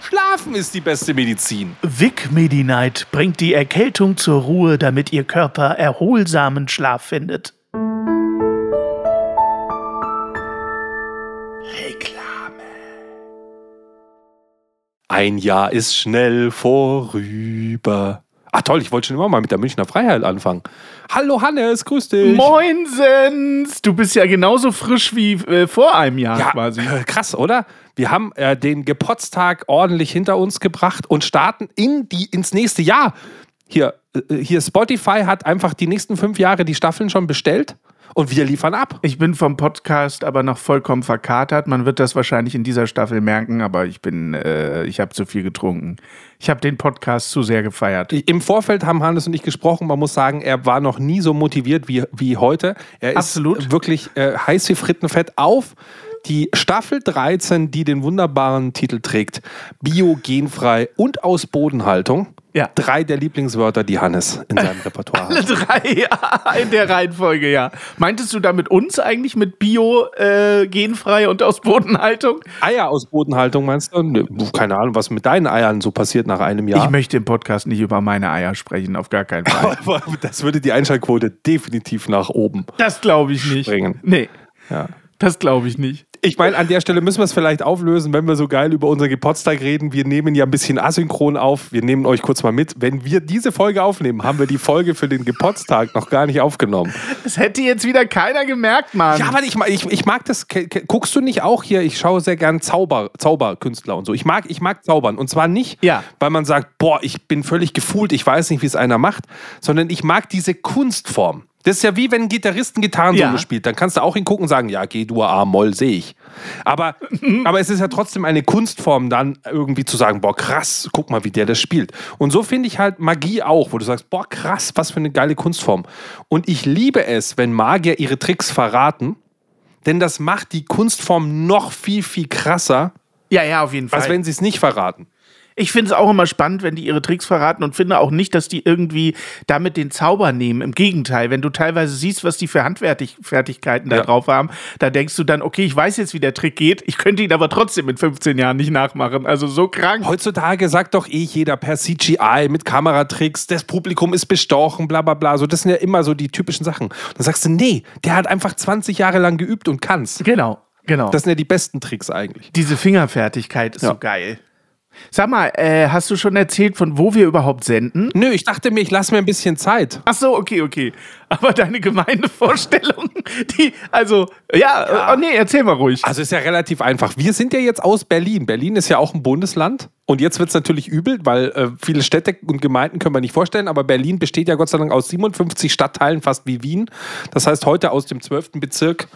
Schlafen ist die beste Medizin. Vic Medi-Night bringt die Erkältung zur Ruhe, damit Ihr Körper erholsamen Schlaf findet. Reklame. Ein Jahr ist schnell vorüber. Ah toll, ich wollte schon immer mal mit der Münchner Freiheit anfangen. Hallo Hannes, grüß dich. Moinsens! Du bist ja genauso frisch wie äh, vor einem Jahr ja, quasi. Äh, krass, oder? Wir haben äh, den Gepotztag ordentlich hinter uns gebracht und starten in die, ins nächste Jahr. Hier, äh, hier Spotify hat einfach die nächsten fünf Jahre die Staffeln schon bestellt und wir liefern ab. Ich bin vom Podcast aber noch vollkommen verkatert. Man wird das wahrscheinlich in dieser Staffel merken, aber ich bin, äh, ich habe zu viel getrunken. Ich habe den Podcast zu sehr gefeiert. Im Vorfeld haben Hannes und ich gesprochen. Man muss sagen, er war noch nie so motiviert wie, wie heute. Er Absolut. ist wirklich äh, heiß wie Frittenfett auf die Staffel 13, die den wunderbaren Titel trägt, Biogenfrei und aus Bodenhaltung. Ja. Drei der Lieblingswörter, die Hannes in seinem Repertoire Alle hat. drei, ja, in der Reihenfolge, ja. Meintest du damit uns eigentlich mit Bio, äh, genfrei und aus Bodenhaltung? Eier aus Bodenhaltung meinst du? Keine Ahnung, was mit deinen Eiern so passiert nach einem Jahr. Ich möchte im Podcast nicht über meine Eier sprechen, auf gar keinen Fall. Das würde die Einschaltquote definitiv nach oben. Das glaube ich nicht. Springen. Nee, Ja. Das glaube ich nicht. Ich meine, an der Stelle müssen wir es vielleicht auflösen, wenn wir so geil über unseren Geburtstag reden. Wir nehmen ja ein bisschen asynchron auf. Wir nehmen euch kurz mal mit. Wenn wir diese Folge aufnehmen, haben wir die Folge für den Geburtstag noch gar nicht aufgenommen. Das hätte jetzt wieder keiner gemerkt, Mann. Ja, aber ich, mag- ich, ich mag das. Guckst du nicht auch hier? Ich schaue sehr gern Zauber, Zauberkünstler und so. Ich mag, ich mag Zaubern. Und zwar nicht, Ja. weil man sagt, boah, ich bin völlig gefühlt, ich weiß nicht, wie es einer macht, sondern ich mag diese Kunstform. Das ist ja wie wenn ein Gitarrist ein Gitarrensolo Ja. spielt. Dann kannst du auch hingucken und sagen, ja, G-Dur, A-Moll, sehe ich. Aber, aber es ist ja trotzdem eine Kunstform, dann irgendwie zu sagen, boah, krass, guck mal, wie der das spielt. Und so finde ich halt Magie auch, wo du sagst, boah, krass, was für eine geile Kunstform. Und ich liebe es, wenn Magier ihre Tricks verraten, denn das macht die Kunstform noch viel, viel krasser, ja, ja, auf jeden Fall. als wenn sie es nicht verraten. Ich finde es auch immer spannend, wenn die ihre Tricks verraten und finde auch nicht, dass die irgendwie damit den Zauber nehmen. Im Gegenteil, wenn du teilweise siehst, was die für Handfertigkeiten da Ja. drauf haben, da denkst du dann, okay, ich weiß jetzt, wie der Trick geht, ich könnte ihn aber trotzdem in 15 Jahren nicht nachmachen. Also so krank. Heutzutage sagt doch eh jeder per CGI mit Kameratricks, das Publikum ist bestochen, bla bla bla. So, das sind ja immer so die typischen Sachen. Dann sagst du, nee, der hat einfach 20 Jahre lang geübt und kann's. Genau, genau. Das sind ja die besten Tricks eigentlich. Diese Fingerfertigkeit ist Ja. so geil. Sag mal, äh, hast du schon erzählt, von wo wir überhaupt senden? Nö, ich dachte mir, ich lasse mir ein bisschen Zeit. Ach so, okay, okay. Aber deine Gemeindevorstellung, die, also, ja, Ja. Oh, nee, erzähl mal ruhig. Also ist ja relativ einfach. Wir sind ja jetzt aus Berlin. Berlin ist ja auch ein Bundesland. Und jetzt wird es natürlich übel, weil äh, viele Städte und Gemeinden können wir nicht vorstellen. Aber Berlin besteht ja Gott sei Dank aus 57 Stadtteilen, fast wie Wien. Das heißt heute aus dem 12. Bezirk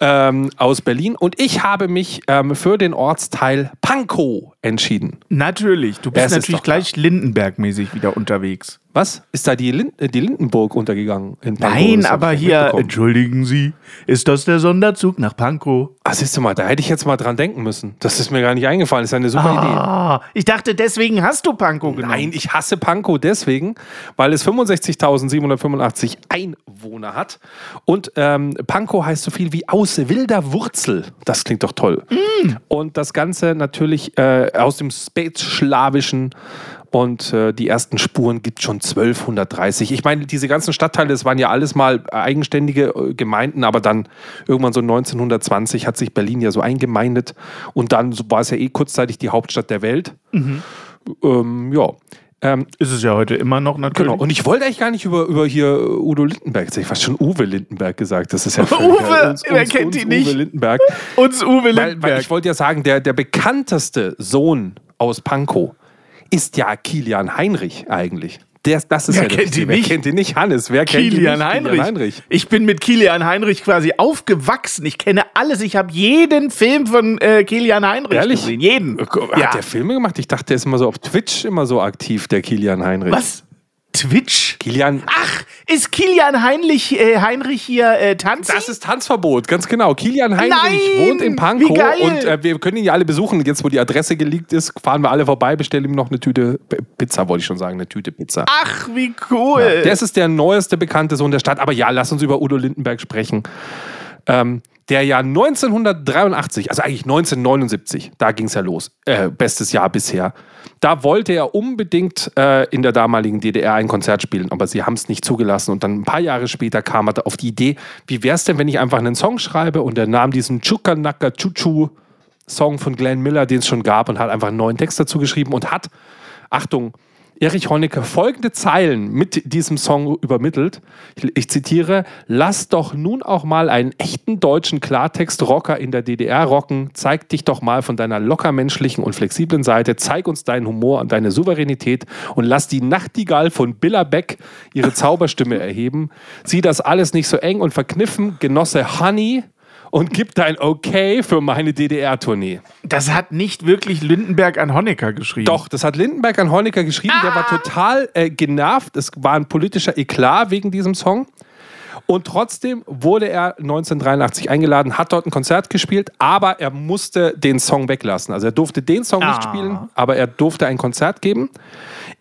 ähm, aus Berlin. Und ich habe mich ähm, für den Ortsteil Pankow entschieden. Natürlich, du bist ist natürlich gleich Lindenberg-mäßig wieder unterwegs. Was? Ist da die, Lin äh, die Lindenburg untergegangen? In Pankow? Nein, Das aber hier, entschuldigen Sie, ist das der Sonderzug nach Pankow? Ah, siehst du mal, da hätte ich jetzt mal dran denken müssen. Das ist mir gar nicht eingefallen. Das ist eine super Idee. Ah, ich dachte, deswegen hast du Pankow genommen. Nein, ich hasse Pankow deswegen, weil es 65.785 Einwohner hat. Und ähm, Pankow heißt so viel wie aus wilder Wurzel. Das klingt doch toll. Und das Ganze natürlich äh, aus dem Spätschlawischen. Und äh, die ersten Spuren gibt schon 1230. Ich meine, diese ganzen Stadtteile, das waren ja alles mal eigenständige äh, Gemeinden, aber dann irgendwann so 1920 hat sich Berlin ja so eingemeindet. Und dann so war es ja eh kurzzeitig die Hauptstadt der Welt. Ähm, ja. Ähm, Ist es ja heute immer noch natürlich. genau. Und ich wollte eigentlich gar nicht über, über hier Udo Lindenberg, jetzt hätte ich fast schon Uwe Lindenberg gesagt. Das ist ja Uwe, wer kennt ihn nicht? Uwe Lindenberg. Uns Uwe Weil, Lindenberg. weil ich wollte ja sagen, der, der bekannteste Sohn aus Pankow ist ja Kilian Heinrich eigentlich. Der, das ist Wer ja kennt ihn Wer nicht? kennt ihn nicht? Hannes. Wer kennt ihn Kilian nicht? Heinrich. Kilian Heinrich. Ich bin mit Kilian Heinrich quasi aufgewachsen. Ich kenne alles. Ich habe jeden Film von äh, Kilian Heinrich Ehrlich? gesehen. Jeden. Hat Ja. der Filme gemacht? Ich dachte, der ist immer so auf Twitch immer so aktiv, der Kilian Heinrich. Was? Twitch? Kilian. Ach, ist Kilian Heinrich, äh, Heinrich hier äh, Tanzi? Das ist Tanzverbot, ganz genau. Kilian Heinrich Nein! wohnt in Pankow und äh, wir können ihn ja alle besuchen. Jetzt, wo die Adresse geleakt ist, fahren wir alle vorbei, bestellen ihm noch eine Tüte P- Pizza, wollte ich schon sagen, eine Tüte Pizza. Ach, wie cool. Das ist der neueste bekannte Sohn der Stadt. Aber ja, lass uns über Udo Lindenberg sprechen. Ähm, der ja 1983, also eigentlich 1979, da ging es ja los, äh, bestes Jahr bisher. Da wollte er unbedingt äh, in der damaligen DDR ein Konzert spielen, aber sie haben es nicht zugelassen. Und dann ein paar Jahre später kam er auf die Idee, wie wäre es denn, wenn ich einfach einen Song schreibe und er nahm diesen Chukanaka Chuchu Song von Glenn Miller, den es schon gab, und hat einfach einen neuen Text dazu geschrieben und hat, Achtung, Erich Honecker folgende Zeilen mit diesem Song übermittelt. Ich, ich zitiere: Lass doch nun auch mal einen echten deutschen Klartext-Rocker in der DDR rocken. Zeig dich doch mal von deiner lockermenschlichen und flexiblen Seite. Zeig uns deinen Humor und deine Souveränität und lass die Nachtigall von Billa Beck ihre Zauberstimme erheben. Sieh das alles nicht so eng und verkniffen, Genosse Honey. Und gib dein Okay für meine DDR-Tournee. Das hat nicht wirklich Lindenberg an Honecker geschrieben. Doch, das hat Lindenberg an Honecker geschrieben. Der war total äh, genervt. Es war ein politischer Eklat wegen diesem Song. Und trotzdem wurde er 1983 eingeladen, hat dort ein Konzert gespielt, aber er musste den Song weglassen. Also er durfte den Song nicht Ah. spielen, aber er durfte ein Konzert geben.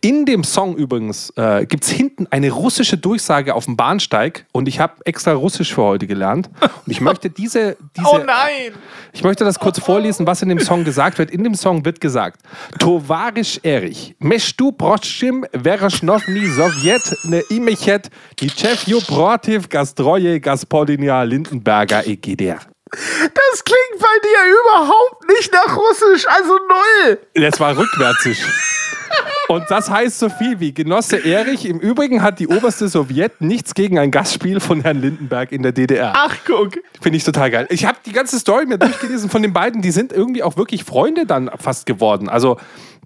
In dem Song übrigens äh, gibt es hinten eine russische Durchsage auf dem Bahnsteig und ich habe extra Russisch für heute gelernt. Und ich möchte diese, diese Oh nein! ich möchte das kurz vorlesen, was in dem Song gesagt wird. In dem Song wird gesagt: Tovarisch Erich, mesztu proszym Vereshnowni Sowjet ne imechet Nichevju protiv gastroje Gaspodinia Lindenberger EGDR. Das klingt bei dir überhaupt nicht nach Russisch, also null. Das war rückwärtig. Und das heißt so viel wie Genosse Erich. Im Übrigen hat die oberste Sowjet nichts gegen ein Gastspiel von Herrn Lindenberg in der DDR. Ach, guck. Finde ich total geil. Ich habe die ganze Story mir durchgelesen von den beiden. Die sind irgendwie auch wirklich Freunde dann fast geworden. Also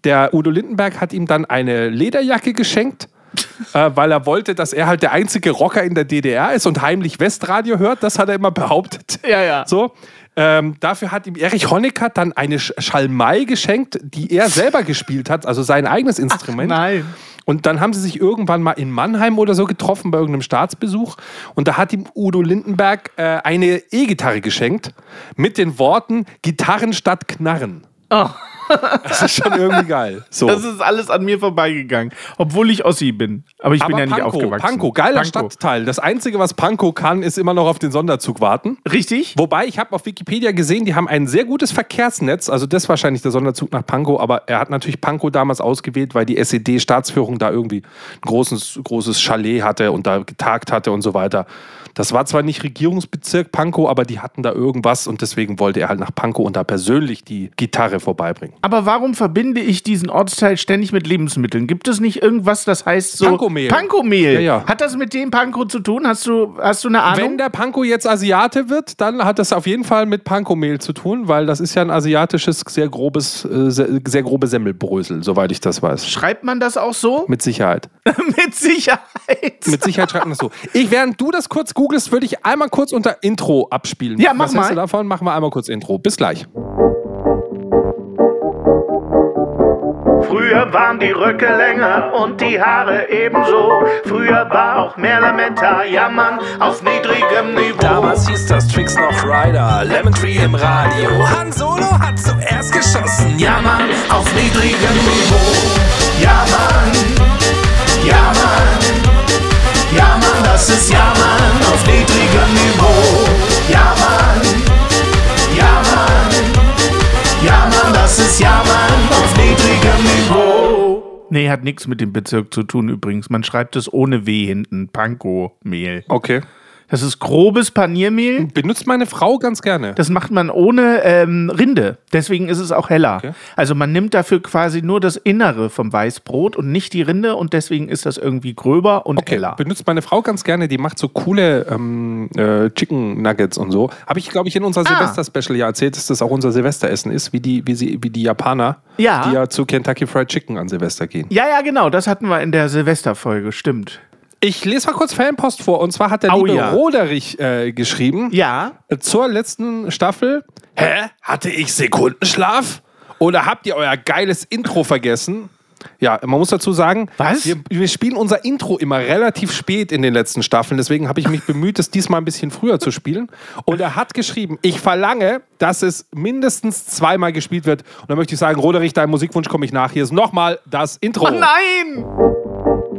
der Udo Lindenberg hat ihm dann eine Lederjacke geschenkt, äh, weil er wollte, dass er halt der einzige Rocker in der DDR ist und heimlich Westradio hört. Das hat er immer behauptet. Ja, ja. So. Ähm, dafür hat ihm Erich Honecker dann eine Sch- Schalmei geschenkt, die er selber gespielt hat, also sein eigenes Instrument. nein. Und dann haben sie sich irgendwann mal in Mannheim oder so getroffen bei irgendeinem Staatsbesuch. Und da hat ihm Udo Lindenberg äh, eine E-Gitarre geschenkt mit den Worten Gitarren statt Knarren. Oh, Das ist schon irgendwie geil. So. das ist alles an mir vorbeigegangen. Obwohl ich Ossi bin. Aber ich bin Aber ja nicht Pankow, aufgewachsen. Pankow, geiler Pankow. Stadtteil. Das Einzige, was Pankow kann, ist immer noch auf den Sonderzug warten. Richtig? Wobei, ich habe auf Wikipedia gesehen, die haben ein sehr gutes Verkehrsnetz. Also das ist wahrscheinlich der Sonderzug nach Pankow. Aber er hat natürlich Pankow damals ausgewählt, weil die SED-Staatsführung da irgendwie ein großes, großes Chalet hatte und da getagt hatte und so weiter. Das war zwar nicht Regierungsbezirk Pankow, aber die hatten da irgendwas und deswegen wollte er halt nach Pankow und da persönlich die Gitarre vorbeibringen. Aber warum verbinde ich diesen Ortsteil ständig mit Lebensmitteln? Gibt es nicht irgendwas, das heißt so. Pankow-Mehl. Pankow-Mehl. Ja, ja. Hat das mit dem Pankow zu tun? Hast du, hast du eine Ahnung? Wenn der Pankow jetzt Asiate wird, dann hat das auf jeden Fall mit Pankow-Mehl zu tun, weil das ist ja ein asiatisches, sehr grobes, äh, sehr, sehr grobe Semmelbrösel, soweit ich das weiß. Schreibt man das auch so? Mit Sicherheit. mit Sicherheit. Mit Sicherheit schreibt man das so. Ich, während du das kurz googelst, würde ich einmal kurz unter Intro abspielen. Ja, mach Was hältst du mal. davon? Machen wir einmal kurz Intro. Bis gleich. Früher waren die Röcke länger und die Haare ebenso. Früher war auch mehr Lametta, jammern auf niedrigem Niveau. Damals hieß das Tricks noch Rider, Lemon Tree im Radio. Han Solo hat zuerst geschossen, ja Jammern auf niedrigem Niveau. Ja, Niveau. Ja, Mann, ja, Mann, ja, Mann, das ist Ja, Mann auf niedrigem Niveau. Nee, hat nichts mit dem Bezirk zu tun übrigens. Man schreibt es ohne W hinten. Pankow-Mehl. Okay. Das ist grobes Paniermehl. Benutzt meine Frau ganz gerne. Das macht man ohne ähm, Rinde. Deswegen ist es auch heller. Okay. Also man nimmt dafür quasi nur das Innere vom Weißbrot und nicht die Rinde und deswegen ist das irgendwie gröber und Okay, heller. benutzt meine Frau ganz gerne. Die macht so coole ähm, äh, Chicken Nuggets und so. Habe ich, glaube ich, in unserer Ah. Silvester-Special ja erzählt, dass das auch unser Silvesteressen ist, wie die, wie sie, wie die Japaner, Ja. die ja zu Kentucky Fried Chicken an Silvester gehen. Ja, ja, genau. Das hatten wir in der Silvesterfolge. Stimmt. Ich lese mal kurz Fanpost vor. Und zwar hat der Au liebe ja. Roderich äh, geschrieben. Ja. zur letzten Staffel. Hä? Hatte ich Sekundenschlaf? Oder habt ihr euer geiles Intro vergessen? Ja, man muss dazu sagen, Was? Wir, wir spielen unser Intro immer relativ spät in den letzten Staffeln. Deswegen habe ich mich bemüht, es diesmal ein bisschen früher zu spielen. Und er hat geschrieben, ich verlange, dass es mindestens zweimal gespielt wird. Und dann möchte ich sagen, Roderich, deinem Musikwunsch komme ich nach. Hier ist nochmal das Intro. Nein!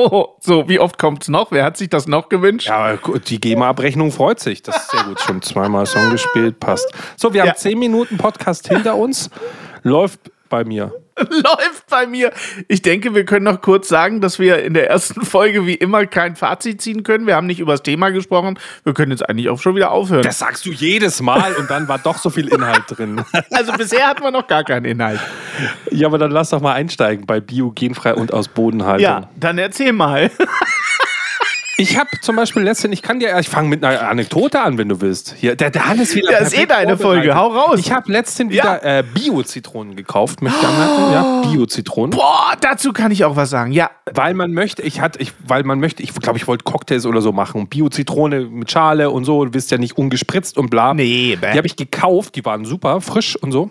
So, wie oft kommt's noch? Wer hat sich das noch gewünscht? Ja, die GEMA-Abrechnung freut sich. Das ist sehr gut. Schon zweimal Song gespielt, passt. So, wir haben Ja. zehn Minuten Podcast hinter uns. Läuft bei mir. Läuft bei mir. Ich denke, wir können noch kurz sagen, dass wir in der ersten Folge wie immer kein Fazit ziehen können. Wir haben nicht über das Thema gesprochen. Wir können jetzt eigentlich auch schon wieder aufhören. Das sagst du jedes Mal und dann war doch so viel Inhalt drin. also bisher hatten wir noch gar keinen Inhalt. Ja, aber dann lass doch mal einsteigen bei biogenfrei und aus Bodenhaltung. Ja, dann erzähl mal. Ich habe zum Beispiel letztens, ich kann dir, ich fange mit einer Anekdote an, wenn du willst. Hier, der, der Hannes wieder. Ja, ist eh deine. Folge. Hau raus. Ich habe letztens Ja. wieder äh, Bio-Zitronen gekauft, möchte ich anmerken. Ja, Bio-Zitronen. Boah, dazu kann ich auch was sagen. Ja, Weil man möchte, ich hatte, ich, weil man möchte, ich glaube, ich wollte Cocktails oder so machen. Bio-Zitrone mit Schale und so, du bist ja nicht ungespritzt und bla. Nee, bäh. Die habe ich gekauft, die waren super, frisch und so.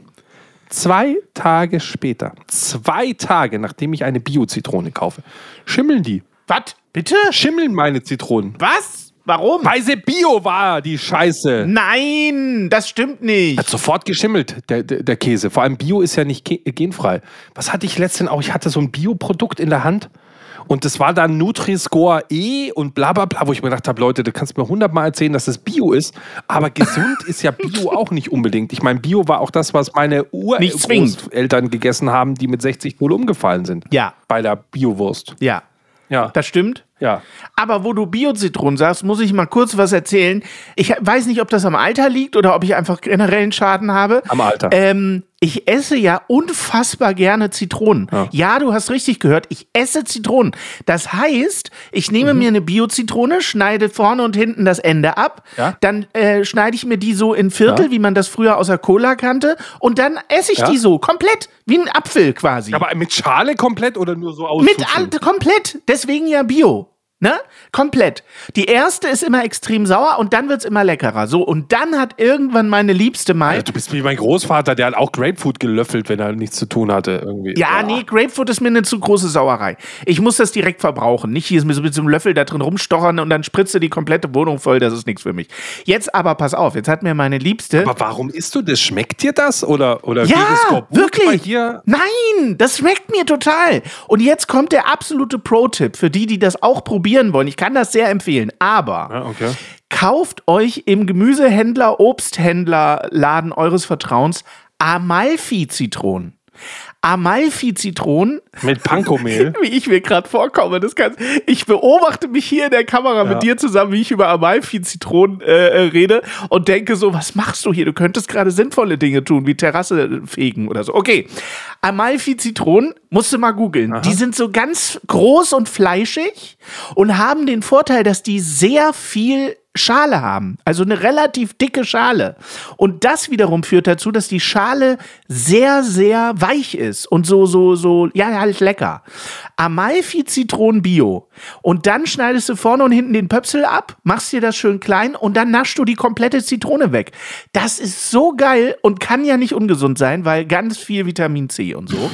Zwei Tage später, zwei Tage nachdem ich eine Bio-Zitrone kaufe, schimmeln die. Was? Bitte? Schimmeln meine Zitronen. Was? Warum? Weil sie Bio war, die Scheiße. Nein, das stimmt nicht. Hat sofort geschimmelt, der, der, der Käse. Vor allem Bio ist ja nicht ge- genfrei. Was hatte ich letztens auch? Ich hatte so ein Bioprodukt in der Hand und das war dann Nutri-Score E und bla bla bla, wo ich mir gedacht habe, Leute, du kannst mir hundertmal erzählen, dass es Bio ist, aber gesund ist ja Bio auch nicht unbedingt. Ich meine, Bio war auch das, was meine. Urgroßeltern gegessen haben, die mit 60 wohl umgefallen sind. Ja. Bei der Biowurst. Ja, Ja. das stimmt. ja. Aber wo du Bio-Zitronen sagst, muss ich mal kurz was erzählen. Ich weiß nicht, ob das am Alter liegt oder ob ich einfach generell einen Schaden habe. Am Alter. Ähm, ich esse ja unfassbar gerne Zitronen. Ja. du hast richtig gehört. Ich esse Zitronen. Das heißt, ich nehme Mhm. mir eine Bio-Zitrone, schneide vorne und hinten das Ende ab. Ja. Dann äh, schneide ich mir die so in Viertel, Ja. wie man das früher aus der Cola kannte. Und dann esse ich Ja. die so komplett. Wie ein Apfel quasi. Aber mit Schale komplett oder nur so aus? Mit komplett. Deswegen ja Bio. Ne? Komplett. Die erste ist immer extrem sauer und dann wird's immer leckerer. So, und dann hat irgendwann meine Liebste mal. Du bist wie mein Großvater, der hat auch Grapefruit gelöffelt, wenn er nichts zu tun hatte. Irgendwie. Ja, nee, Grapefruit ist mir eine zu große Sauerei. Ich muss das direkt verbrauchen. Nicht hier mit so mit so einem Löffel da drin rumstochern und dann spritze die komplette Wohnung voll. Das ist nichts für mich. Jetzt aber, pass auf, jetzt hat mir meine Liebste. Aber warum isst du das? Schmeckt dir das? Oder, oder Ja, es wirklich. Hier? Nein, das schmeckt mir total. Und jetzt kommt der absolute Pro-Tipp für die, die das auch probieren wollen. Ich kann das sehr empfehlen. Aber Ja, okay. kauft euch im Gemüsehändler, Obsthändlerladen eures Vertrauens Amalfi-Zitronen. Amalfi-Zitronen, Mit Pankomehl. wie ich mir gerade vorkomme, das kann, ich beobachte mich hier in der Kamera mit dir zusammen, wie ich über Amalfi-Zitronen äh, äh, rede und denke so, was machst du hier? Du könntest gerade sinnvolle Dinge tun, wie Terrasse fegen oder so. Okay, Amalfi-Zitronen, musst du mal googeln. Die sind so ganz groß und fleischig und haben den Vorteil, dass die sehr viel Schale haben, also eine relativ dicke Schale. Und das wiederum führt dazu, dass die Schale sehr, sehr weich ist und so, so, so, ja, halt lecker. Amalfi Zitronen Bio. Und dann schneidest du vorne und hinten den Pöpsel ab, machst dir das schön klein und dann naschst du die komplette Zitrone weg. Das ist so geil und kann ja nicht ungesund sein, weil ganz viel Vitamin C und so.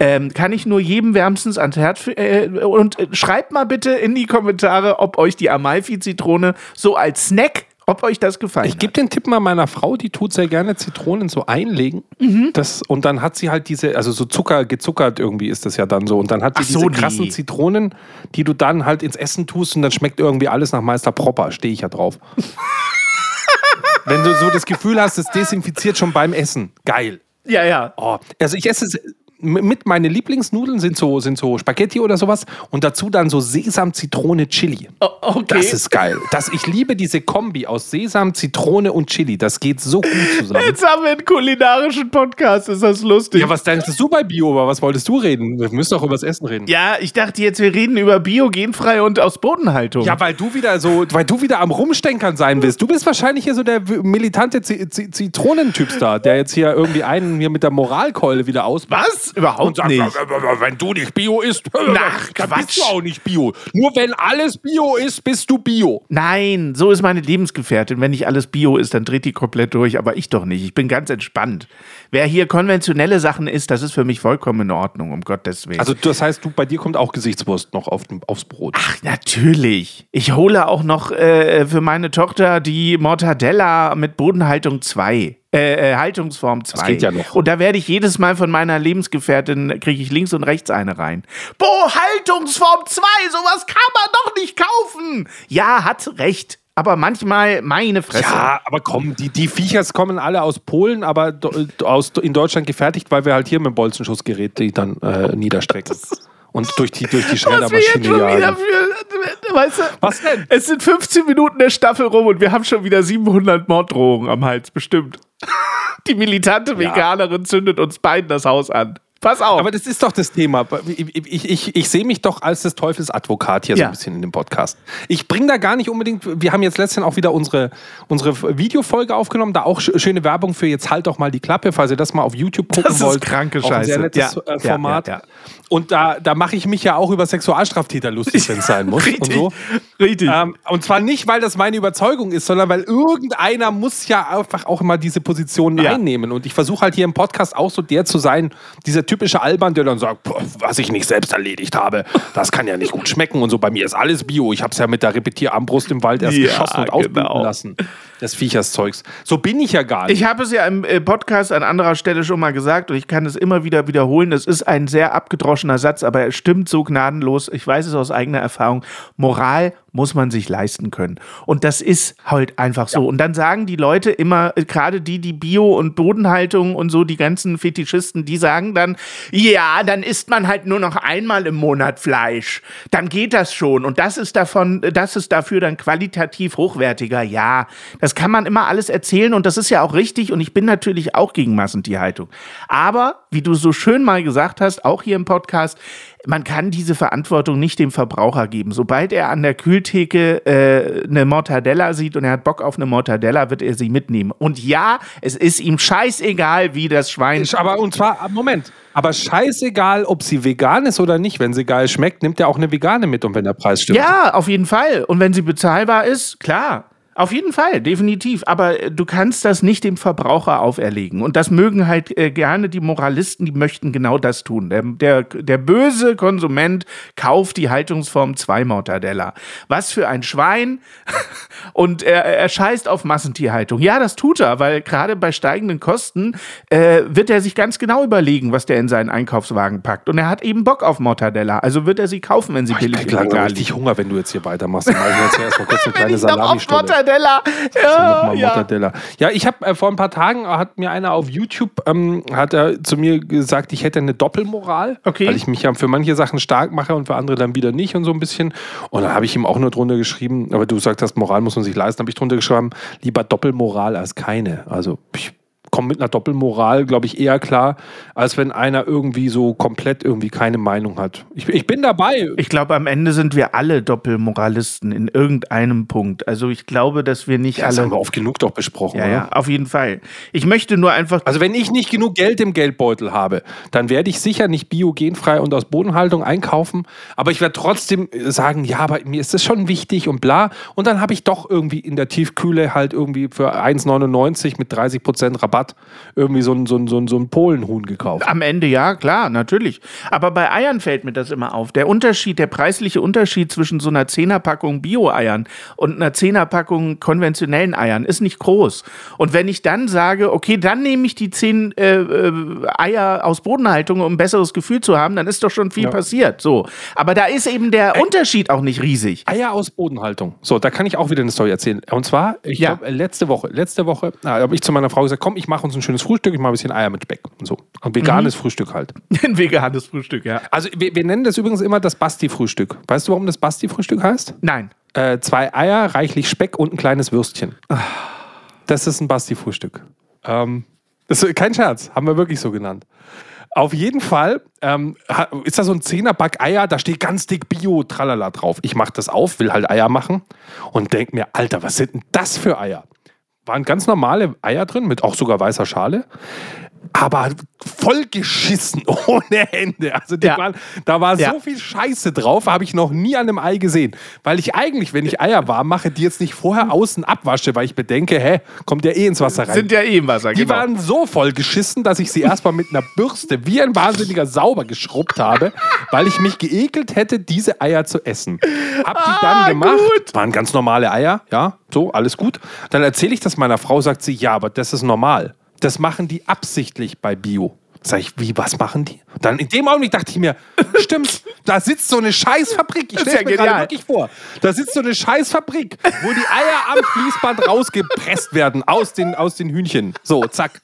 Ähm, kann ich nur jedem wärmstens ans Herz. Äh, und äh, schreibt mal bitte in die Kommentare, ob euch die Amalfi-Zitrone so als Snack, ob euch das gefallen Ich gebe den Tipp mal meiner Frau, die tut sehr gerne Zitronen so einlegen. Mhm. Das, und dann hat sie halt diese, also so Zucker, gezuckert irgendwie ist das ja dann so. Und dann hat sie so, diese krassen Zitronen, die du dann halt ins Essen tust und dann schmeckt irgendwie alles nach Meister Propper. Stehe ich ja drauf. Wenn du so das Gefühl hast, es desinfiziert schon beim Essen. Geil. hat. Ja, ja. Oh, also ich esse, mit meine Lieblingsnudeln sind so, sind so Spaghetti oder sowas und dazu dann so Sesam, Zitrone, Chili. Oh, okay. Das ist geil. Das, ich liebe diese Kombi aus Sesam, Zitrone und Chili. Das geht so gut zusammen. Jetzt haben wir einen kulinarischen Podcast, ist das lustig. Ja, was denkst du bei Bio? Über was wolltest du reden? Wir müssen doch über das Essen reden. Ja, ich dachte jetzt, wir reden über Bio, genfrei und aus Bodenhaltung. Ja, weil du wieder so, weil du wieder am Rumstenkern sein willst. Du bist wahrscheinlich hier so der militante Z Z Zitronentyp da, der jetzt hier irgendwie einen hier mit der Moralkeule wieder ausmacht. Was? Überhaupt Und sagt, nicht. wenn du nicht Bio isst, Ach, dann Quatsch. bist du auch nicht Bio. Nur wenn alles Bio ist, bist du Bio. Nein, so ist meine Lebensgefährtin. Wenn nicht alles Bio ist, dann dreht die komplett durch, aber ich doch nicht. Ich bin ganz entspannt. Wer hier konventionelle Sachen isst, das ist für mich vollkommen in Ordnung, um Gottes Willen. Also das heißt, du, bei dir kommt auch Gesichtswurst noch auf, aufs Brot. Ach, natürlich. Ich hole auch noch äh, für meine Tochter die Mortadella mit Bodenhaltung 2. Äh, äh, Haltungsform 2. geht ja noch. Und da werde ich jedes Mal von meiner Lebensgefährtin, kriege ich links und rechts eine rein. Boah, Haltungsform 2, sowas kann man doch nicht kaufen. Ja, hat recht. Aber manchmal meine Fresse. Ja, aber komm, die, die Viechers kommen alle aus Polen, aber do, aus, in Deutschland gefertigt, weil wir halt hier mit dem Bolzenschussgerät die dann äh, niederstrecken. Und durch die, durch die Schreddermaschine schon wieder jagen. für, weißt du, Was denn? es sind 15 Minuten der Staffel rum und wir haben schon wieder 700 Morddrohungen am Hals, bestimmt. Die militante Veganerin zündet uns beiden das Haus an. Pass auf. Aber das ist doch das Thema. Ich, ich, ich, sehe mich doch als des Teufels Advokat hier so Ja. ein bisschen in dem Podcast. Ich bringe da gar nicht unbedingt. Wir haben jetzt letztens auch wieder unsere, unsere Videofolge aufgenommen. Da auch sch- schöne Werbung für jetzt halt doch mal die Klappe, falls ihr das mal auf YouTube gucken Das ist wollt. kranke Auch ein sehr Scheiße. nettes Ja, äh, Format. ja. Und da, da mache ich mich ja auch über Sexualstraftäter lustig, wenn es sein muss. Richtig, Und so. richtig. Ähm, und zwar nicht, weil das meine Überzeugung ist, sondern weil irgendeiner muss ja einfach auch immer diese Positionen Ja. einnehmen. Und ich versuche halt hier im Podcast auch so der zu sein, dieser typische Alban, der dann sagt, "Boah, was ich nicht selbst erledigt habe, das kann ja nicht gut schmecken. Und so bei mir ist alles Bio. Ich habe es ja mit der Repetierarmbrust im Wald erst Ja, geschossen und ausbilden genau. lassen. Das Viecherszeugs. So bin ich ja gar nicht. Ich habe es ja im äh, Podcast an anderer Stelle schon mal gesagt und ich kann es immer wieder wiederholen. Es ist ein sehr abgedroschener Satz, aber er stimmt so gnadenlos. Ich weiß es aus eigener Erfahrung. Moral muss man sich leisten können. Und das ist halt einfach so. Und dann sagen die Leute immer, äh, gerade die, die Bio- und Bodenhaltung und so, die ganzen Fetischisten, die sagen dann, ja, dann isst man halt nur noch einmal im Monat Fleisch. Dann geht das schon. Und das ist davon, das ist dafür dann qualitativ hochwertiger. Ja, das kann man immer alles erzählen und das ist ja auch richtig. Und ich bin natürlich auch gegen Massentierhaltung. Aber, wie du so schön mal gesagt hast, auch hier im Podcast, man kann diese Verantwortung nicht dem Verbraucher geben. Sobald er an der Kühltheke äh, eine Mortadella sieht und er hat Bock auf eine Mortadella, wird er sie mitnehmen. Und ja, es ist ihm scheißegal, wie das Schwein. aber und zwar, Moment, aber scheißegal, ob sie vegan ist oder nicht. Wenn sie geil schmeckt, nimmt er auch eine vegane mit und wenn der Preis stimmt. Ja, auf jeden Fall. Und wenn sie bezahlbar ist, klar. Auf jeden Fall, definitiv. Aber äh, du kannst das nicht dem Verbraucher auferlegen. Und das mögen halt äh, gerne die Moralisten, die möchten genau das tun. Der, der, der böse Konsument kauft die Haltungsform 2 Mortadella. Was für ein Schwein. Und er, er scheißt auf Massentierhaltung. Ja, das tut er, weil gerade bei steigenden Kosten äh, wird er sich ganz genau überlegen, was der in seinen Einkaufswagen packt. Und er hat eben Bock auf Mortadella. Also wird er sie kaufen, wenn sie Ich billig krieg im langsam Regal richtig. Hunger, wenn du jetzt hier weitermachst. Ich jetzt erstmal kurz eine kleine ich Salami-Stunde. Mortadella. Ja, ja. Mortadella. Ja, ich habe äh, vor ein paar Tagen hat mir einer auf YouTube ähm, hat er zu mir gesagt, ich hätte eine Doppelmoral, Okay. weil ich mich ja für manche Sachen stark mache und für andere dann wieder nicht und so ein bisschen. Und dann habe ich ihm auch nur drunter geschrieben, aber du sagst, hast, Moral muss man sich leisten, habe ich drunter geschrieben, lieber Doppelmoral als keine. Also ich komme mit einer Doppelmoral, glaube ich, eher klar, als wenn einer irgendwie so komplett irgendwie keine Meinung hat. Ich, ich bin dabei. Ich glaube, am Ende sind wir alle Doppelmoralisten in irgendeinem Punkt. Also ich glaube, dass wir nicht das haben alle. wir oft genug doch besprochen. Ja, oder? ja, auf jeden Fall. Ich möchte nur einfach. Also wenn ich nicht genug Geld im Geldbeutel habe, dann werde ich sicher nicht biogenfrei und aus Bodenhaltung einkaufen, aber ich werde trotzdem sagen, ja, aber mir ist das schon wichtig und bla. Und dann habe ich doch irgendwie in der Tiefkühle halt irgendwie für 1,99 mit 30% Rabatt irgendwie so ein, so ein, so ein, so ein Polenhuhn gekauft. Am Ende ja, klar, natürlich. Aber bei Eiern fällt mir das immer auf. Der Unterschied, der preisliche Unterschied zwischen so einer Zehnerpackung Bio-Eiern und einer Zehnerpackung konventionellen Eiern ist nicht groß. Und wenn ich dann sage, okay, dann nehme ich die zehn äh, äh, Eier aus Bodenhaltung, um ein besseres Gefühl zu haben, dann ist doch schon viel Ja. passiert. So. Aber da ist eben der Unterschied auch nicht riesig. Eier aus Bodenhaltung. So, da kann ich auch wieder eine Story erzählen. Und zwar, ich Ja. glaube, letzte Woche, letzte Woche, ah, habe ich zu meiner Frau gesagt, komm, ich mache mache uns ein schönes Frühstück, ich mache ein bisschen Eier mit Speck und so. Ein veganes Mhm. Frühstück halt. Ein veganes Frühstück, ja. Also wir, wir nennen das übrigens immer das Basti-Frühstück. Weißt du, warum das Basti-Frühstück heißt? Nein. Äh, zwei Eier, reichlich Speck und ein kleines Würstchen. Das ist ein Basti-Frühstück. Ähm, das ist kein Scherz, haben wir wirklich so genannt. Auf jeden Fall ähm, ist da so ein Zehnerpack Eier, da steht ganz dick Bio Tralala drauf. Ich mache das auf, will halt Eier machen und denke mir, Alter, was sind denn das für Eier? Waren ganz normale Eier drin, mit auch sogar weißer Schale. Aber voll geschissen, ohne Ende. Also die Ja. waren, da war Ja. so viel Scheiße drauf, habe ich noch nie an einem Ei gesehen. Weil ich eigentlich, wenn ich Eier warm mache, die jetzt nicht vorher außen abwasche, weil ich bedenke, hä, kommt ja eh ins Wasser rein. Sind ja eh im Wasser, Die genau. waren so voll geschissen, dass ich sie erstmal mit einer Bürste wie ein Wahnsinniger sauber geschrubbt habe, weil ich mich geekelt hätte, diese Eier zu essen. Hab die dann Ah, gemacht. gut. Waren ganz normale Eier, ja, so, alles gut. Dann erzähle ich das meiner Frau, sagt sie, ja, aber das ist normal. Das machen die absichtlich bei Bio. Sag ich, wie, was machen die? Dann in dem Augenblick dachte ich mir, stimmt, da sitzt so eine Scheißfabrik. Ich stelle ja mir gerade wirklich vor. Da sitzt so eine Scheißfabrik, wo die Eier am Fließband rausgepresst werden aus den, aus den Hühnchen. So, zack.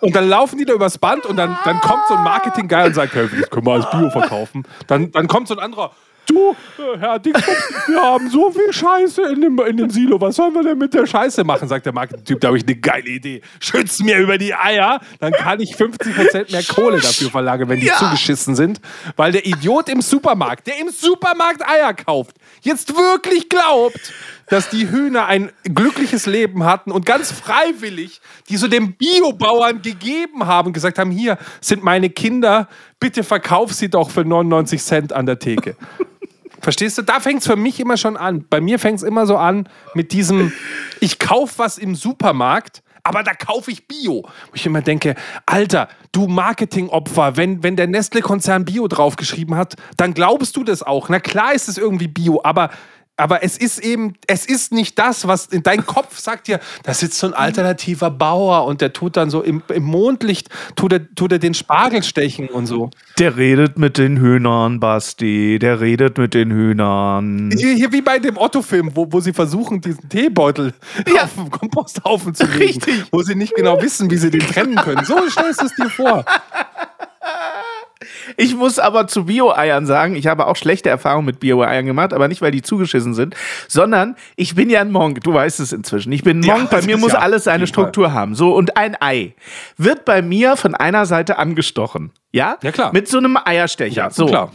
Und dann laufen die da übers Band und dann, dann kommt so ein Marketing-Guy und sagt, hey, das können wir als Bio verkaufen. Dann, dann kommt so ein anderer, du, Herr Dingsbums, wir haben so viel Scheiße in dem, in dem Silo. Was sollen wir denn mit der Scheiße machen? Sagt der Marketing-Typ, da habe ich eine geile Idee. Schütz mir über die Eier, dann kann ich 50% mehr Kohle dafür verlangen, wenn die Ja. zugeschissen sind. Weil der Idiot im Supermarkt, der im Supermarkt Eier kauft, jetzt wirklich glaubt, dass die Hühner ein glückliches Leben hatten und ganz freiwillig, die so dem Biobauern gegeben haben, gesagt haben, hier sind meine Kinder, bitte verkauf sie doch für 99 Cent an der Theke. Verstehst du? Da fängt es für mich immer schon an. Bei mir fängt es immer so an mit diesem, ich kaufe was im Supermarkt, aber da kaufe ich Bio. Wo ich immer denke, Alter, du Marketingopfer, wenn, wenn der Nestle-Konzern Bio draufgeschrieben hat, dann glaubst du das auch. Na klar ist es irgendwie Bio, aber, aber es ist eben, es ist nicht das, was in dein Kopf sagt dir, da sitzt so ein alternativer Bauer und der tut dann so im, im Mondlicht, tut er, tut er den Spargel stechen und so. Der redet mit den Hühnern, Basti. Der redet mit den Hühnern. Hier, hier wie bei dem Otto-Film, wo, wo sie versuchen, diesen Teebeutel Ja. auf den Komposthaufen zu legen. Richtig. Wo sie nicht genau wissen, wie sie den trennen können. So stellst du es dir vor. Ich muss aber zu Bio-Eiern sagen, ich habe auch schlechte Erfahrungen mit Bio-Eiern gemacht, aber nicht, weil die zugeschissen sind, sondern ich bin ja ein Monk, du weißt es inzwischen. Ich bin ein Ja, Monk, bei das mir muss ja alles seine. Struktur haben. So, und ein Ei wird bei mir von einer Seite angestochen. Ja? Ja, klar. Mit so einem Eierstecher. Ja, so. klar.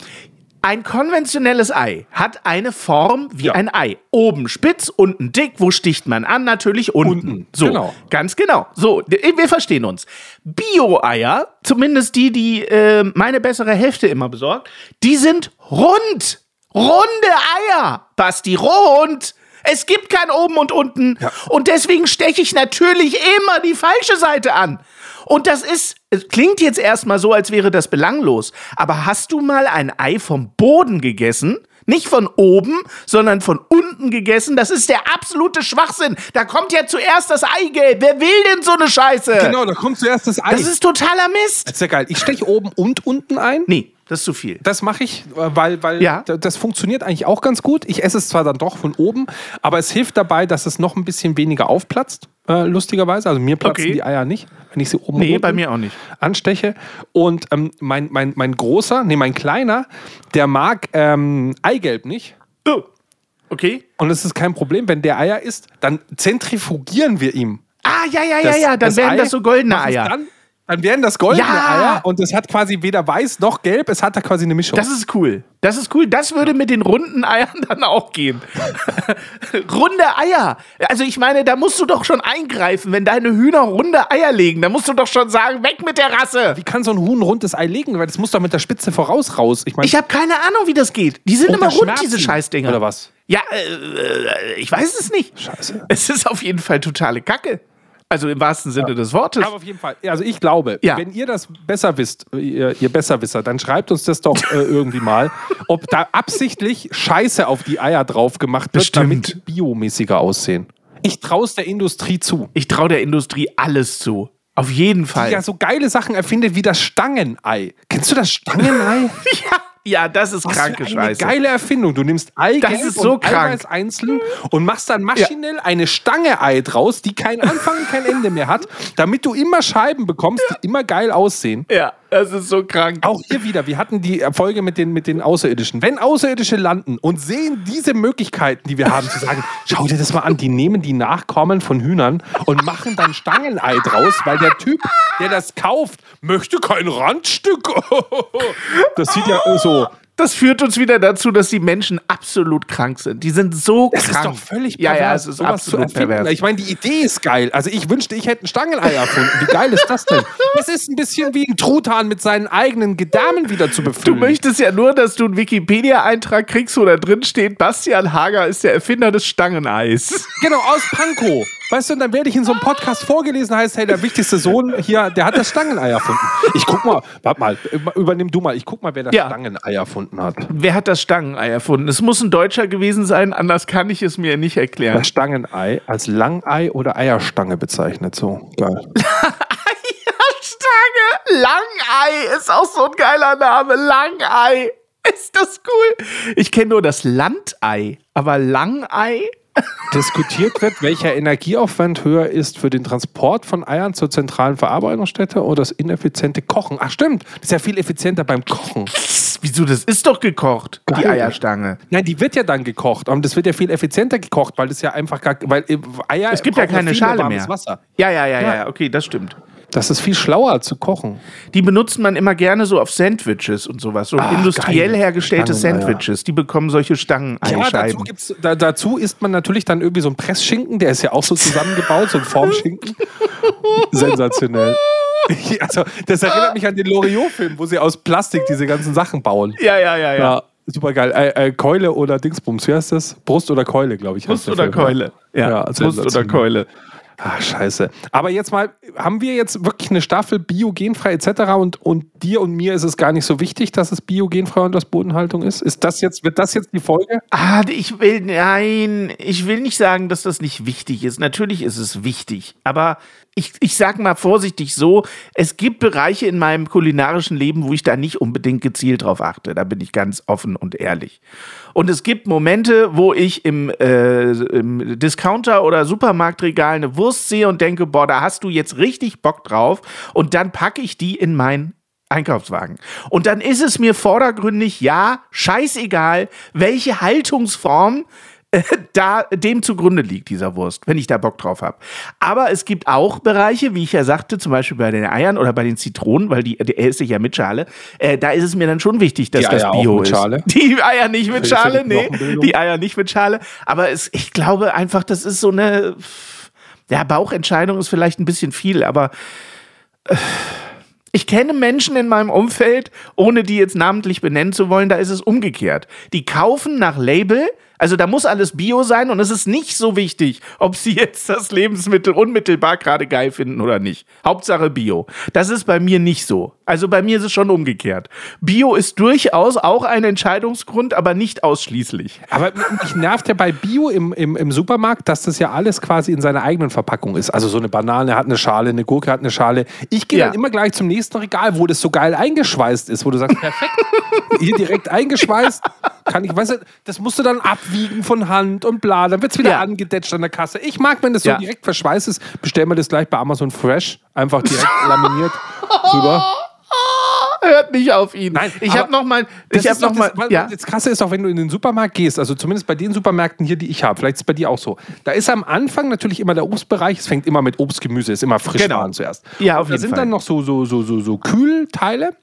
Ein konventionelles Ei hat eine Form wie Ja. ein Ei. Oben spitz, unten dick. Wo sticht man an? Natürlich unten. Unten, So, genau. ganz genau. So, wir verstehen uns. Bio-Eier, zumindest die, die äh, meine bessere Hälfte immer besorgt, die sind rund. Runde Eier. Basti, rund. Es gibt kein oben und unten. Und deswegen steche ich natürlich immer die falsche Seite an. Und das ist, es klingt jetzt erstmal so, als wäre das belanglos. Aber hast du mal ein Ei vom Boden gegessen? Nicht von oben, sondern von unten gegessen. Das ist der absolute Schwachsinn. Da kommt ja zuerst das Eigelb. Wer will denn so eine Scheiße? Genau, da kommt zuerst das Ei. Das ist totaler Mist. Das ist ja geil. Ich steche oben und unten ein. Nee, das ist zu viel. Das mache ich, äh, weil, weil Ja. das funktioniert eigentlich auch ganz gut. Ich esse es zwar dann doch von oben, aber es hilft dabei, dass es noch ein bisschen weniger aufplatzt, äh, lustigerweise. Also mir platzen Okay. die Eier nicht, wenn ich sie oben Nee, bei mir auch nicht. ansteche. Und ähm, mein, mein, mein großer, nee, mein kleiner, der mag ähm, Eigelb nicht. Oh. Okay. Und es ist kein Problem, wenn der Eier isst, dann zentrifugieren wir ihm. Ah, ja, ja, ja, das- ja. Dann werden Ei, das so goldene Eier. Dann, dann werden das goldene Ja. Eier und es hat quasi weder weiß noch gelb, es hat da quasi eine Mischung. Das ist cool. Das ist cool. Das würde mit den runden Eiern dann auch gehen. runde Eier. Also ich meine, da musst du doch schon eingreifen, wenn deine Hühner runde Eier legen. Da musst du doch schon sagen, weg mit der Rasse. Wie kann so ein Huhn rundes Ei legen? Weil das muss doch mit der Spitze voraus raus. Ich meine, Ich habe keine Ahnung, wie das geht. Die sind immer rund, diese Scheißdinger. Oder was? Ja, äh, äh, ich weiß es nicht. Scheiße. Es ist auf jeden Fall totale Kacke. Also im wahrsten Sinne des Wortes. Aber auf jeden Fall. Also ich glaube, Ja. wenn ihr das besser wisst, ihr, ihr Besserwisser, dann schreibt uns das doch äh, irgendwie mal, ob da absichtlich Scheiße auf die Eier drauf gemacht wird, Bestimmt. damit die biomäßiger aussehen. Ich traue es der Industrie zu. Ich traue der Industrie alles zu. Auf jeden Fall. Die ja so geile Sachen erfindet wie das Stangenei. Kennst du das Stangenei? Ja, Ja, das ist Was kranke für eine Scheiße. geile Erfindung. Du nimmst Eigelb Das ist so und krank. Eiweiß einzeln und machst dann maschinell eine Stange Ei draus, die keinen Anfang und kein Ende mehr hat, damit du immer Scheiben bekommst, die immer geil aussehen. Ja, das ist so krank. Auch hier wieder, wir hatten die Folge mit den, mit den Außerirdischen. Wenn Außerirdische landen und sehen diese Möglichkeiten, die wir haben, zu sagen, schau dir das mal an, die nehmen die Nachkommen von Hühnern und machen dann Stangenei draus, weil der Typ, der das kauft, möchte kein Randstück. Das sieht ja so. Das führt uns wieder dazu, dass die Menschen absolut krank sind. Die sind so Das krank. ist doch völlig Ja, pervers, ja, es ist sowas zu absolut pervers. Ich meine, die Idee ist geil. Also ich wünschte, ich hätte ein Stangenei erfunden. Wie geil ist das denn? Das ist ein bisschen wie ein Truthahn mit seinen eigenen Gedärmen wieder zu Du befüllen. möchtest ja nur, dass du einen Wikipedia-Eintrag kriegst, wo da drin steht, Bastian Hager ist der Erfinder des Stangeneis. Genau, aus Pankow. Weißt du, und dann werde ich in so einem Podcast vorgelesen, heißt, hey, der wichtigste Sohn hier, der hat das Stangenei erfunden. Ich guck mal, warte mal, übernimm du mal, ich guck mal, wer das Ja. Stangenei erfunden hat. Wer hat das Stangenei erfunden? Es muss ein Deutscher gewesen sein, anders kann ich es mir nicht erklären. Das Stangenei als Langei oder Eierstange bezeichnet. So, geil. Stange, Langei ist auch so ein geiler Name. Langei. Ist das cool? Ich kenne nur das Landei, aber Langei? Diskutiert wird, welcher Energieaufwand höher ist für den Transport von Eiern zur zentralen Verarbeitungsstätte oder das ineffiziente Kochen. Ach stimmt, das ist ja viel effizienter beim Kochen. Wieso, das ist doch gekocht, die Geil. Eierstange. Nein, die wird ja dann gekocht. Und das wird ja viel effizienter gekocht, weil das ja einfach gar, weil äh, Eier Es gibt ja keine Schale mehr. Wasser. Ja, ja, ja, Ja. ja, okay, das stimmt. Das ist viel schlauer zu kochen. Die benutzt man immer gerne so auf Sandwiches und sowas. So Ah, industriell geil. hergestellte Stangeneier. Sandwiches. Die bekommen solche Ja, dazu, gibt's, da, dazu isst man natürlich dann irgendwie so einen Pressschinken, der ist ja auch so zusammengebaut, so ein Formschinken. Sensationell. Also, das erinnert mich an den Loriot-Film, wo sie aus Plastik diese ganzen Sachen bauen. Ja, ja, ja, ja. Ja, super geil. Äh, äh, Keule oder Dingsbums, wie heißt das? Brust oder Keule, glaube ich. Brust oder Film. Keule. Ja, Brust oder. Keule. Ah, scheiße. Aber jetzt mal, haben wir jetzt wirklich eine Staffel biogenfrei etc. Und, und dir und mir ist es gar nicht so wichtig, dass es biogenfrei und das Bodenhaltung ist? Ist das jetzt, wird das jetzt die Folge? Ah, ich will, nein, ich will nicht sagen, dass das nicht wichtig ist. Natürlich ist es wichtig. Aber ich, ich sag mal vorsichtig so, es gibt Bereiche in meinem kulinarischen Leben, wo ich da nicht unbedingt gezielt drauf achte. Da bin ich ganz offen und ehrlich. Und es gibt Momente, wo ich im, äh, im Discounter oder Supermarktregal eine Wurst sehe und denke, boah, da hast du jetzt richtig Bock drauf. Und dann packe ich die in mein Einkaufswagen. Und dann ist es mir vordergründig, ja, scheißegal, welche Haltungsform da dem zugrunde liegt, dieser Wurst, wenn ich da Bock drauf habe. Aber es gibt auch Bereiche, wie ich ja sagte, zum Beispiel bei den Eiern oder bei den Zitronen, weil die, die esse ich ja mit Schale, äh, da ist es mir dann schon wichtig, dass Die das Bio mit ist. Schale? Die Eier nicht mit für Schale, nee. Die Eier nicht mit Schale. Aber es, ich glaube einfach, das ist so eine, ja, Bauchentscheidung ist vielleicht ein bisschen viel, aber ich kenne Menschen in meinem Umfeld, ohne die jetzt namentlich benennen zu wollen, da ist es umgekehrt. Die kaufen nach Label, also da muss alles Bio sein und es ist nicht so wichtig, ob sie jetzt das Lebensmittel unmittelbar gerade geil finden oder nicht. Hauptsache Bio. Das ist bei mir nicht so. Also bei mir ist es schon umgekehrt. Bio ist durchaus auch ein Entscheidungsgrund, aber nicht ausschließlich. Aber mich nervt ja bei Bio im, im, im Supermarkt, dass das ja alles quasi in seiner eigenen Verpackung ist. Also so eine Banane hat eine Schale, eine Gurke hat eine Schale. Ich gehe Ja. dann immer gleich zum nächsten Regal, wo das so geil eingeschweißt ist, wo du sagst, perfekt, hier direkt eingeschweißt. Kann ich, weißt du, das musst du dann abwiegen von Hand und bla, dann wird es wieder Ja. angedetscht an der Kasse. Ich mag, wenn das so Ja. direkt verschweißt ist, bestell mir das gleich bei Amazon Fresh, einfach direkt laminiert rüber. Hört nicht auf ihn. Nein, ich habe noch mal, Das ich habe noch mal, das, ja. das Krasse ist auch, wenn du in den Supermarkt gehst, also zumindest bei den Supermärkten hier, die ich habe, vielleicht ist es bei dir auch so. Da ist am Anfang natürlich immer der Obstbereich, es fängt immer mit Obst, Gemüse, ist immer Frischwaren Genau. zuerst. Ja, auf Und da jeden sind Fall. dann noch so, so, so, so, so Kühlteile.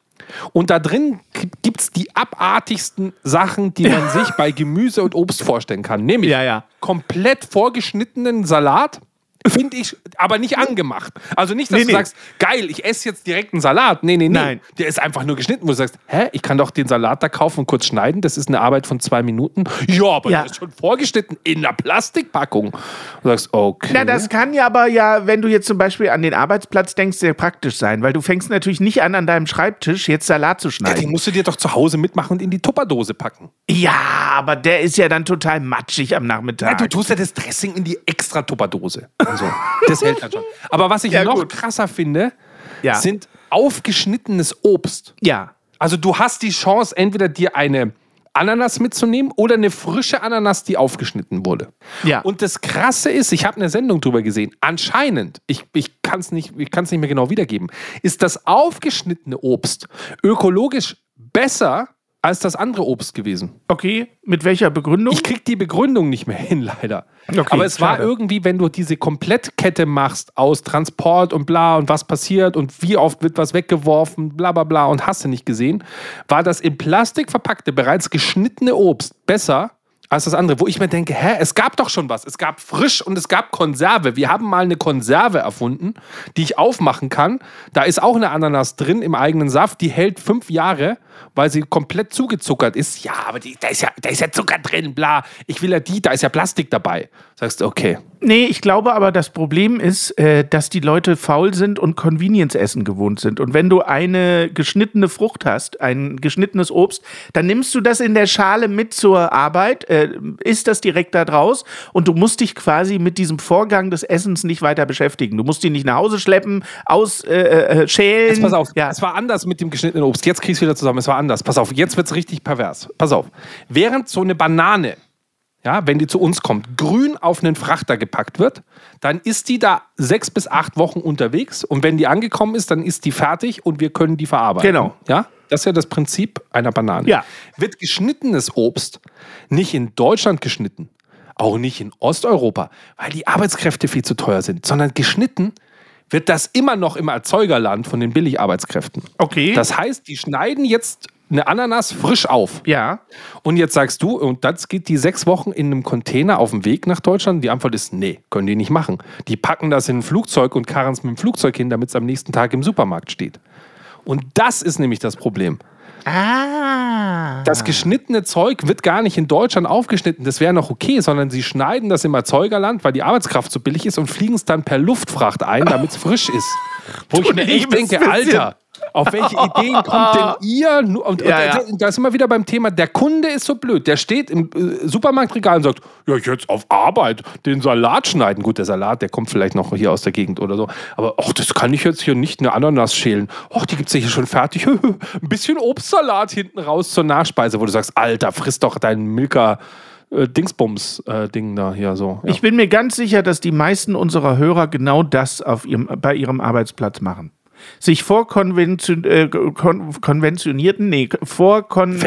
Und da drin gibt es die abartigsten Sachen, die man sich bei Gemüse und Obst vorstellen kann. Nämlich Ja, ja. komplett vorgeschnittenen Salat. Finde ich, aber nicht angemacht. Also nicht, dass Nee, du nee. sagst, geil, ich esse jetzt direkt einen Salat. Nee, nee, nee. Nein. Der ist einfach nur geschnitten, wo du sagst, hä, ich kann doch den Salat da kaufen und kurz schneiden. Das ist eine Arbeit von zwei Minuten. Ja, aber Ja. der ist schon vorgeschnitten in einer Plastikpackung. Du sagst, okay. Na, das kann ja aber ja, wenn du jetzt zum Beispiel an den Arbeitsplatz denkst, sehr praktisch sein, weil du fängst natürlich nicht an, an deinem Schreibtisch jetzt Salat zu ja, den schneiden. musst du dir doch zu Hause mitmachen und in die Tupperdose packen. Ja, aber der ist ja dann total matschig am Ja, Nachmittag. du tust ja das Dressing in die extra Tupperdose. Also, das hält dann schon. Aber was ich Ja, noch gut. krasser finde, Ja. sind aufgeschnittenes Obst. ja. Also du hast die Chance, entweder dir eine Ananas mitzunehmen oder eine frische Ananas, die aufgeschnitten wurde. Ja. Und das Krasse ist, ich habe eine Sendung drüber gesehen. Anscheinend, ich, ich kann es nicht, ich kann's nicht mehr genau wiedergeben, ist das aufgeschnittene Obst ökologisch besser als das andere Obst gewesen. Okay, mit welcher Begründung? Ich krieg die Begründung nicht mehr hin, leider. Okay, Aber es war schade. irgendwie, wenn du diese Komplettkette machst aus Transport und bla und was passiert und wie oft wird was weggeworfen, bla bla bla und hast du nicht gesehen, war das in Plastik verpackte, bereits geschnittene Obst besser als das andere, wo ich mir denke, hä, es gab doch schon was. Es gab frisch und es gab Konserve. Wir haben mal eine Konserve erfunden, die ich aufmachen kann. Da ist auch eine Ananas drin im eigenen Saft, die hält fünf Jahre, weil sie komplett zugezuckert ist. Ja, aber die, da, ist ja, da ist ja Zucker drin, bla. Ich will ja die, da ist ja Plastik dabei. Sagst du, okay. Nee, ich glaube aber, das Problem ist, äh, dass die Leute faul sind und Convenience-Essen gewohnt sind. Und wenn du eine geschnittene Frucht hast, ein geschnittenes Obst, dann nimmst du das in der Schale mit zur Arbeit, äh, isst das direkt da draus und du musst dich quasi mit diesem Vorgang des Essens nicht weiter beschäftigen. Du musst ihn nicht nach Hause schleppen, ausschälen. Äh, äh, schälen. Jetzt pass auf, Ja. es war anders mit dem geschnittenen Obst. Jetzt kriegst du wieder zusammen. Es war anders. Pass auf, jetzt wird es richtig pervers. Pass auf. Während so eine Banane, ja, wenn die zu uns kommt, grün auf einen Frachter gepackt wird, dann ist die da sechs bis acht Wochen unterwegs und wenn die angekommen ist, dann ist die fertig und wir können die verarbeiten. Genau. Ja, das ist ja das Prinzip einer Banane. Ja. Wird geschnittenes Obst nicht in Deutschland geschnitten, auch nicht in Osteuropa, weil die Arbeitskräfte viel zu teuer sind, sondern geschnitten wird das immer noch im Erzeugerland von den Billigarbeitskräften. Okay. Das heißt, die schneiden jetzt eine Ananas frisch auf. ja. Und jetzt sagst du, und das geht die sechs Wochen in einem Container auf dem Weg nach Deutschland? Die Antwort ist, nee, können die nicht machen. Die packen das in ein Flugzeug und karren es mit dem Flugzeug hin, damit es am nächsten Tag im Supermarkt steht. Und das ist nämlich das Problem. Ah. Das geschnittene Zeug wird gar nicht in Deutschland aufgeschnitten, das wäre noch okay, sondern sie schneiden das im Erzeugerland, weil die Arbeitskraft so billig ist und fliegen es dann per Luftfracht ein, damit es frisch ist. Wo ich mir echt denke. Alter, auf welche Ideen kommt denn ihr? Nu- Und, Ja, und ja. Da, sind wir wieder beim Thema, der Kunde ist so blöd. Der steht im äh, Supermarktregal und sagt, ja, ich jetzt auf Arbeit den Salat schneiden. Gut, der Salat, der kommt vielleicht noch hier aus der Gegend oder so. Aber ach, das kann ich jetzt hier nicht eine Ananas schälen. Ach, die gibt es ja hier schon fertig. Ein bisschen Obstsalat hinten raus zur Nachspeise, wo du sagst, Alter, friss doch deinen Milka. Äh, Dingsbums-Ding da hier so. Ja. Ich bin mir ganz sicher, dass die meisten unserer Hörer genau das auf ihrem, bei ihrem Arbeitsplatz machen. Sich vor konvention, äh, kon konventionierten, nee, vor kon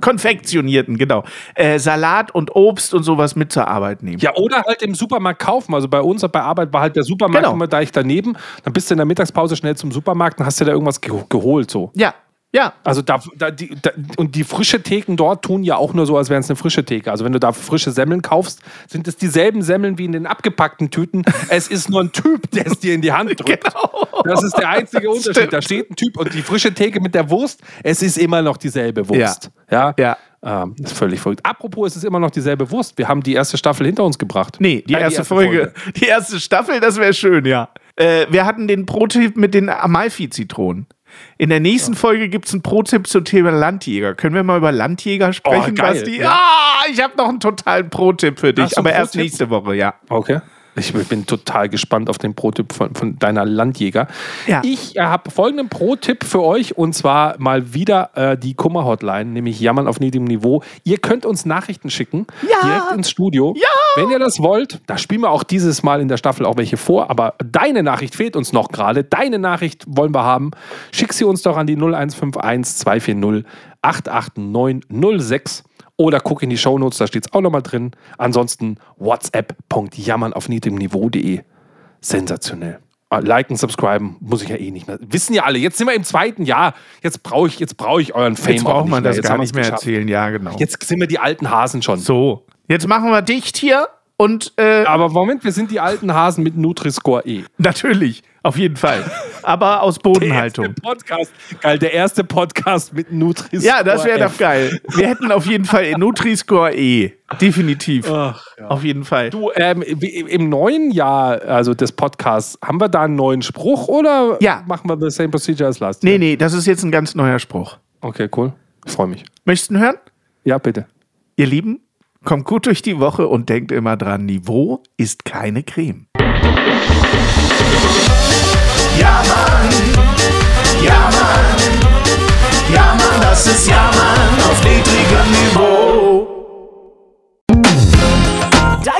Konfektionierten. Genau, äh, Salat und Obst und sowas mit zur Arbeit nehmen. Ja, oder halt im Supermarkt kaufen. Also bei uns bei Arbeit war halt der Supermarkt Genau. immer gleich daneben. Dann bist du in der Mittagspause schnell zum Supermarkt und hast dir da irgendwas ge geholt. So. Ja, ja. Also da, da, die, da, und die frische Theken dort tun ja auch nur so, als wären es eine frische Theke. Also wenn du da frische Semmeln kaufst, sind es dieselben Semmeln wie in den abgepackten Tüten. Es ist nur ein Typ, der es dir in die Hand drückt. Das ist der einzige Unterschied. Stimmt. Da steht ein Typ und die frische Theke mit der Wurst, es ist immer noch dieselbe Wurst. Ja. Ja. Ähm, das ist völlig verrückt. Apropos, es ist immer noch dieselbe Wurst. Wir haben die erste Staffel hinter uns gebracht. Nee, die, Nein, erste, Folge, die erste Staffel, das wäre schön, ja. Äh, wir hatten den Pro-Tipp mit den Amalfi-Zitronen. In der nächsten Folge gibt es einen Pro-Tipp zum Thema Landjäger. Können wir mal über Landjäger sprechen, Oh, geil, Basti? ja. Ah, ich habe noch einen totalen Pro-Tipp für dich, aber erst nächste Woche, ja. Okay. Ich bin total gespannt auf den Pro-Tipp von, von deiner Landjäger. Ja. Ich äh, habe folgenden Pro-Tipp für euch und zwar mal wieder äh, die Kummer-Hotline, nämlich Jammern auf niedrigem Niveau. Ihr könnt uns Nachrichten schicken, Ja. direkt ins Studio. Ja. Wenn ihr das wollt, da spielen wir auch dieses Mal in der Staffel auch welche vor, aber deine Nachricht fehlt uns noch gerade. Deine Nachricht wollen wir haben. Schick sie uns doch an die 0151 240 88906 oder guck in die Shownotes, da steht es auch nochmal drin. Ansonsten whatsapp.jammern auf niedrigem. Sensationell. Ah, Liken, subscriben, muss ich ja eh nicht mehr. Wissen ja alle, jetzt sind wir im zweiten Jahr. Jetzt brauche ich, jetzt brauch ich euren Fame Jetzt auch braucht man das Jetzt gar nicht mehr erzählen, ja, genau. Jetzt sind wir die alten Hasen schon. So, jetzt machen wir dicht hier und äh, Aber Moment, wir sind die alten Hasen mit Nutri-Score E. natürlich, auf jeden Fall. Aber aus Der Bodenhaltung. erste Podcast. Geil, der erste Podcast mit Nutri-Score Ja, das wäre doch geil. Wir hätten auf jeden Fall Nutri-Score E. Definitiv. Ach, ja. Auf jeden Fall. Du, ähm, im neuen Jahr, also des Podcasts, haben wir da einen neuen Spruch oder Ja. machen wir the same procedure as last Nee, year? nee, das ist jetzt ein ganz neuer Spruch. Okay, cool. Ich freue mich. Möchtest du ihn hören? Ja, bitte. Ihr Lieben, Kommt gut durch die Woche und denkt immer dran, Niveau ist keine Creme. Ja, Mann, ja, Mann, ja, Mann, das ist Ja, Mann auf niedrigem Niveau.